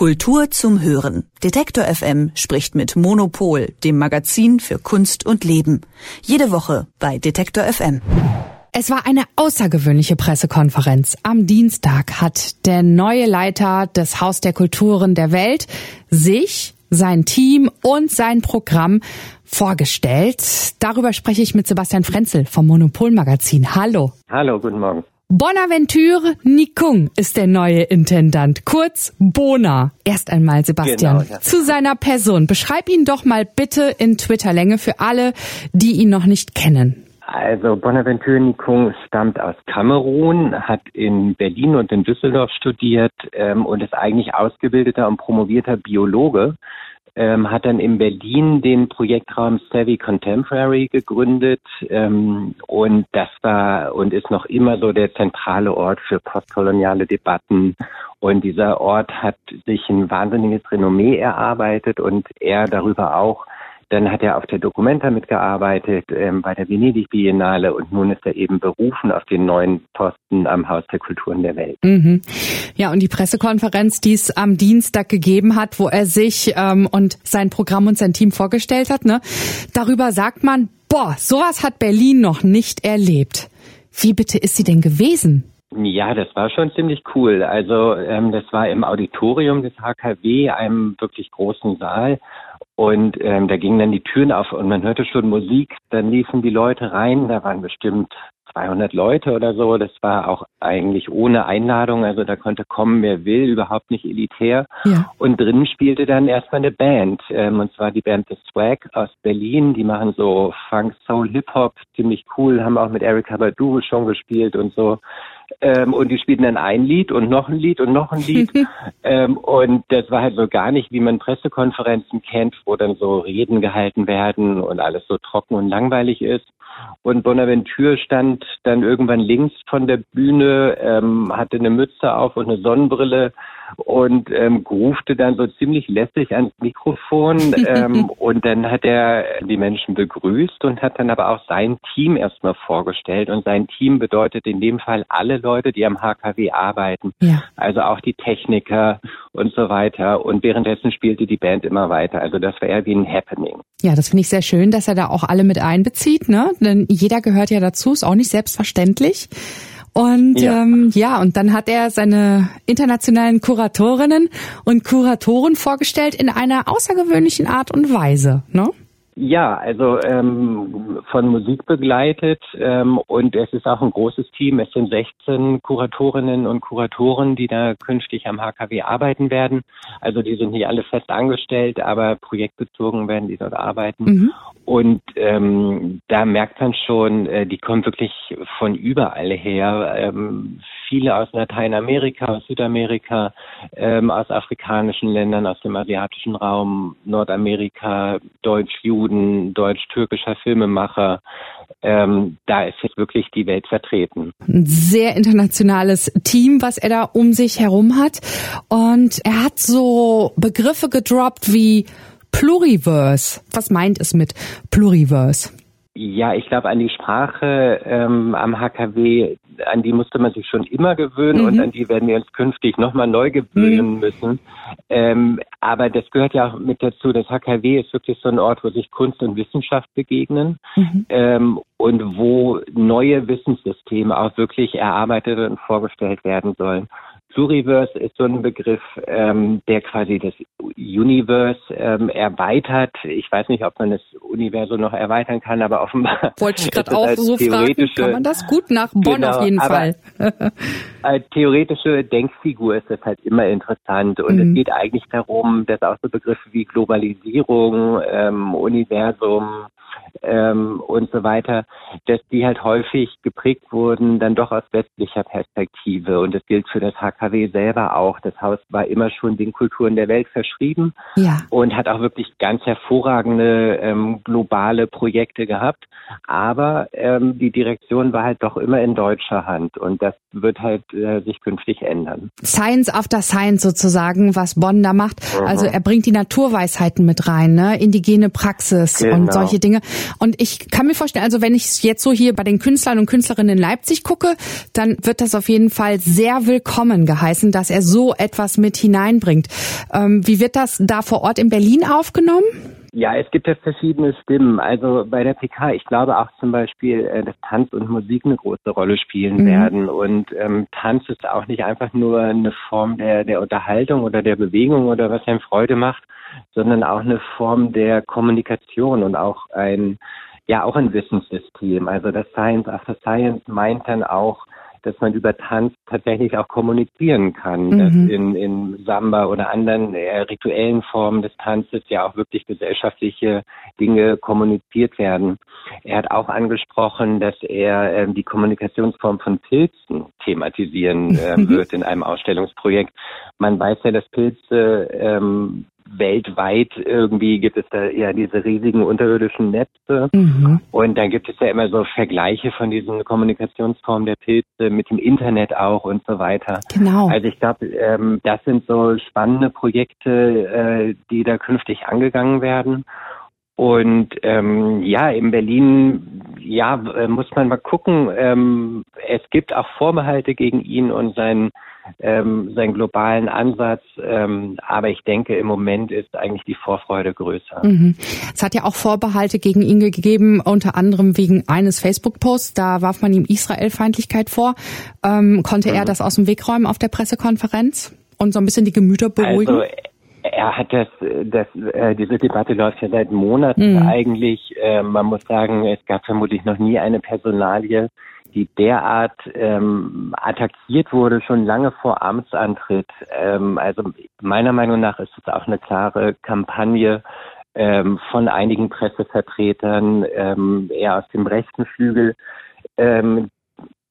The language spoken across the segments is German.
Kultur zum Hören. Detektor FM spricht mit Monopol, dem Magazin für Kunst und Leben. Jede Woche bei Detektor FM. Es war eine außergewöhnliche Pressekonferenz. Am Dienstag hat der neue Leiter des Haus der Kulturen der Welt sich, sein Team und sein Programm vorgestellt. Darüber spreche ich mit Sebastian Frenzel vom Monopol Magazin. Hallo. Hallo, guten Morgen. Bonaventure Nikung ist der neue Intendant, kurz Bona. Erst einmal, Sebastian, genau, ja. zu seiner Person. Beschreib ihn doch mal bitte in Twitter-Länge für alle, die ihn noch nicht kennen. Also Bonaventure Nikung stammt aus Kamerun, hat in Berlin und in Düsseldorf studiert ähm, und ist eigentlich ausgebildeter und promovierter Biologe ähm, hat dann in Berlin den Projektraum Savvy Contemporary gegründet ähm, und das war und ist noch immer so der zentrale Ort für postkoloniale Debatten. Und dieser Ort hat sich ein wahnsinniges Renommee erarbeitet und er darüber auch dann hat er auf der Documenta mitgearbeitet ähm, bei der Venedig Biennale und nun ist er eben berufen auf den neuen Posten am Haus der Kulturen der Welt. Mhm. Ja, und die Pressekonferenz, die es am Dienstag gegeben hat, wo er sich ähm, und sein Programm und sein Team vorgestellt hat, ne, darüber sagt man, boah, sowas hat Berlin noch nicht erlebt. Wie bitte ist sie denn gewesen? Ja, das war schon ziemlich cool. Also ähm, das war im Auditorium des HKW, einem wirklich großen Saal. Und ähm, da gingen dann die Türen auf und man hörte schon Musik. Dann liefen die Leute rein. Da waren bestimmt 200 Leute oder so. Das war auch eigentlich ohne Einladung. Also da konnte kommen, wer will, überhaupt nicht elitär. Ja. Und drinnen spielte dann erstmal eine Band. Ähm, und zwar die Band The Swag aus Berlin. Die machen so Funk, Soul, Hip-Hop. Ziemlich cool. Haben auch mit Erika Badu schon gespielt und so. Ähm, und die spielten dann ein Lied und noch ein Lied und noch ein Lied. ähm, und das war halt so gar nicht, wie man Pressekonferenzen kennt, wo dann so Reden gehalten werden und alles so trocken und langweilig ist. Und Bonaventure stand dann irgendwann links von der Bühne, ähm, hatte eine Mütze auf und eine Sonnenbrille und ähm, grufte dann so ziemlich lässig ans Mikrofon. ähm, und dann hat er die Menschen begrüßt und hat dann aber auch sein Team erstmal vorgestellt. Und sein Team bedeutet in dem Fall alle Leute, die am HKW arbeiten. Ja. Also auch die Techniker und so weiter. Und währenddessen spielte die Band immer weiter. Also das war eher wie ein Happening. Ja, das finde ich sehr schön, dass er da auch alle mit einbezieht. Ne? Denn jeder gehört ja dazu, ist auch nicht selbstverständlich. Und ja. Ähm, ja, und dann hat er seine internationalen Kuratorinnen und Kuratoren vorgestellt in einer außergewöhnlichen Art und Weise. Ne? Ja, also ähm, von Musik begleitet ähm, und es ist auch ein großes Team. Es sind 16 Kuratorinnen und Kuratoren, die da künftig am HKW arbeiten werden. Also die sind nicht alle fest angestellt, aber projektbezogen werden die dort arbeiten. Mhm. Und ähm, da merkt man schon, äh, die kommen wirklich von überall her. Ähm, viele aus Lateinamerika, aus Südamerika, ähm, aus afrikanischen Ländern, aus dem asiatischen Raum, Nordamerika, Deutsch-Juden, deutsch-türkischer Filmemacher. Ähm, da ist jetzt wirklich die Welt vertreten. Ein sehr internationales Team, was er da um sich herum hat. Und er hat so Begriffe gedroppt wie Pluriverse. Was meint es mit Pluriverse? Ja, ich glaube an die Sprache ähm, am HKW, an die musste man sich schon immer gewöhnen mhm. und an die werden wir uns künftig nochmal neu gewöhnen mhm. müssen. Ähm, aber das gehört ja auch mit dazu. Das HKW ist wirklich so ein Ort, wo sich Kunst und Wissenschaft begegnen mhm. ähm, und wo neue Wissenssysteme auch wirklich erarbeitet und vorgestellt werden sollen. Pluriverse ist so ein Begriff, ähm, der quasi das Universe ähm, erweitert. Ich weiß nicht, ob man das Universum noch erweitern kann, aber offenbar. Wollte ich gerade auch so fragen, kann man das gut nach Bonn genau, auf jeden Fall. als theoretische Denkfigur ist das halt immer interessant und mhm. es geht eigentlich darum, dass auch so Begriffe wie Globalisierung, ähm, Universum, ähm, und so weiter, dass die halt häufig geprägt wurden, dann doch aus westlicher Perspektive. Und das gilt für das HKW selber auch. Das Haus war immer schon den Kulturen der Welt verschrieben ja. und hat auch wirklich ganz hervorragende ähm, globale Projekte gehabt. Aber ähm, die Direktion war halt doch immer in deutscher Hand und das wird halt äh, sich künftig ändern. Science after Science sozusagen, was Bonn da macht. Mhm. Also er bringt die Naturweisheiten mit rein, ne? indigene Praxis genau. und solche Dinge. Und ich kann mir vorstellen, also wenn ich jetzt so hier bei den Künstlern und Künstlerinnen in Leipzig gucke, dann wird das auf jeden Fall sehr willkommen geheißen, dass er so etwas mit hineinbringt. Ähm, wie wird das da vor Ort in Berlin aufgenommen? Ja, es gibt ja verschiedene Stimmen. Also bei der PK, ich glaube auch zum Beispiel, äh, dass Tanz und Musik eine große Rolle spielen mhm. werden. Und ähm, Tanz ist auch nicht einfach nur eine Form der, der Unterhaltung oder der Bewegung oder was einem Freude macht, sondern auch eine Form der Kommunikation und auch ein, ja, auch ein Wissenssystem. Also das Science After Science meint dann auch, dass man über Tanz tatsächlich auch kommunizieren kann, mhm. dass in, in Samba oder anderen äh, rituellen Formen des Tanzes ja auch wirklich gesellschaftliche Dinge kommuniziert werden. Er hat auch angesprochen, dass er äh, die Kommunikationsform von Pilzen thematisieren äh, wird in einem Ausstellungsprojekt. Man weiß ja, dass Pilze ähm, weltweit irgendwie gibt es da ja diese riesigen unterirdischen Netze. Mhm. Und dann gibt es ja immer so Vergleiche von diesen Kommunikationsformen der Pilze mit dem Internet auch und so weiter. Genau. Also ich glaube, ähm, das sind so spannende Projekte, äh, die da künftig angegangen werden. Und ähm, ja, in Berlin, ja, äh, muss man mal gucken. Ähm, es gibt auch Vorbehalte gegen ihn und seinen ähm, seinen globalen Ansatz. Ähm, aber ich denke, im Moment ist eigentlich die Vorfreude größer. Mhm. Es hat ja auch Vorbehalte gegen ihn gegeben, unter anderem wegen eines Facebook-Posts. Da warf man ihm Israel-Feindlichkeit vor. Ähm, konnte mhm. er das aus dem Weg räumen auf der Pressekonferenz und so ein bisschen die Gemüter beruhigen? Also, er hat das, das äh, diese Debatte läuft ja seit Monaten mhm. eigentlich. Äh, man muss sagen, es gab vermutlich noch nie eine Personalie, die derart ähm, attackiert wurde, schon lange vor Amtsantritt. Ähm, also meiner Meinung nach ist es auch eine klare Kampagne ähm, von einigen Pressevertretern, ähm, eher aus dem rechten Flügel. Ähm,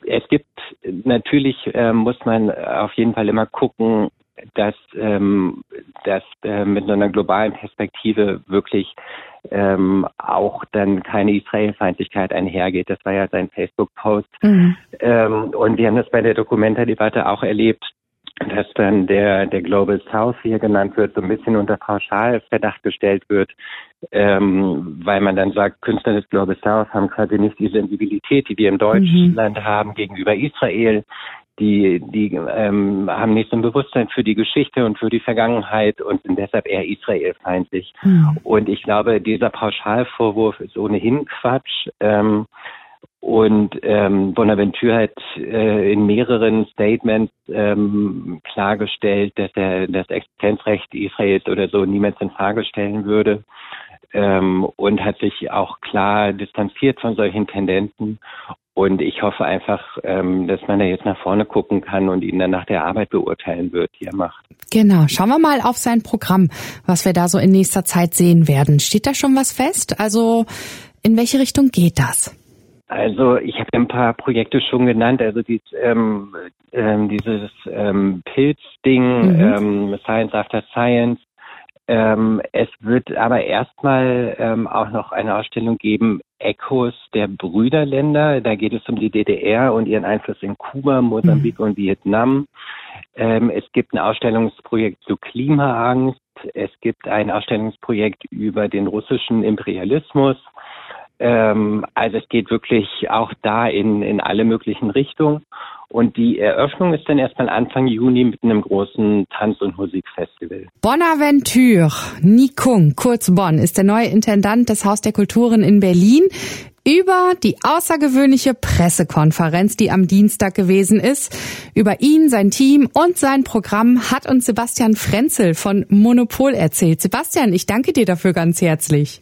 es gibt natürlich, äh, muss man auf jeden Fall immer gucken, dass ähm, das äh, mit einer globalen Perspektive wirklich ähm, auch dann keine Israelfeindlichkeit einhergeht. Das war ja sein Facebook-Post. Mhm. Ähm, und wir haben das bei der Dokumenta-Debatte auch erlebt, dass dann der, der Global South hier genannt wird, so ein bisschen unter Pauschalverdacht gestellt wird, ähm, weil man dann sagt, Künstler des Global South haben quasi nicht die Sensibilität, die wir in Deutschland mhm. haben gegenüber Israel die, die ähm, haben nicht so ein Bewusstsein für die Geschichte und für die Vergangenheit und sind deshalb eher israelfeindlich. Mhm. Und ich glaube, dieser Pauschalvorwurf ist ohnehin Quatsch. Ähm, und ähm, Bonaventure hat äh, in mehreren Statements ähm, klargestellt, dass er das Existenzrecht Israels oder so niemals in Frage stellen würde ähm, und hat sich auch klar distanziert von solchen Tendenzen. Und ich hoffe einfach, ähm, dass man da jetzt nach vorne gucken kann und ihn dann nach der Arbeit beurteilen wird, die er macht. Genau. Schauen wir mal auf sein Programm, was wir da so in nächster Zeit sehen werden. Steht da schon was fest? Also in welche Richtung geht das? Also ich habe ein paar Projekte schon genannt, also dies, ähm, ähm, dieses ähm, Pilz-Ding, mhm. ähm, Science After Science, ähm, es wird aber erstmal ähm, auch noch eine Ausstellung geben, Echos der Brüderländer. Da geht es um die DDR und ihren Einfluss in Kuba, Mosambik mhm. und Vietnam. Ähm, es gibt ein Ausstellungsprojekt zu Klimaangst. Es gibt ein Ausstellungsprojekt über den russischen Imperialismus. Ähm, also es geht wirklich auch da in, in alle möglichen Richtungen. Und die Eröffnung ist dann erstmal Anfang Juni mit einem großen Tanz- und Musikfestival. Bonaventure Nikung, kurz Bonn, ist der neue Intendant des Haus der Kulturen in Berlin über die außergewöhnliche Pressekonferenz, die am Dienstag gewesen ist. Über ihn, sein Team und sein Programm hat uns Sebastian Frenzel von Monopol erzählt. Sebastian, ich danke dir dafür ganz herzlich.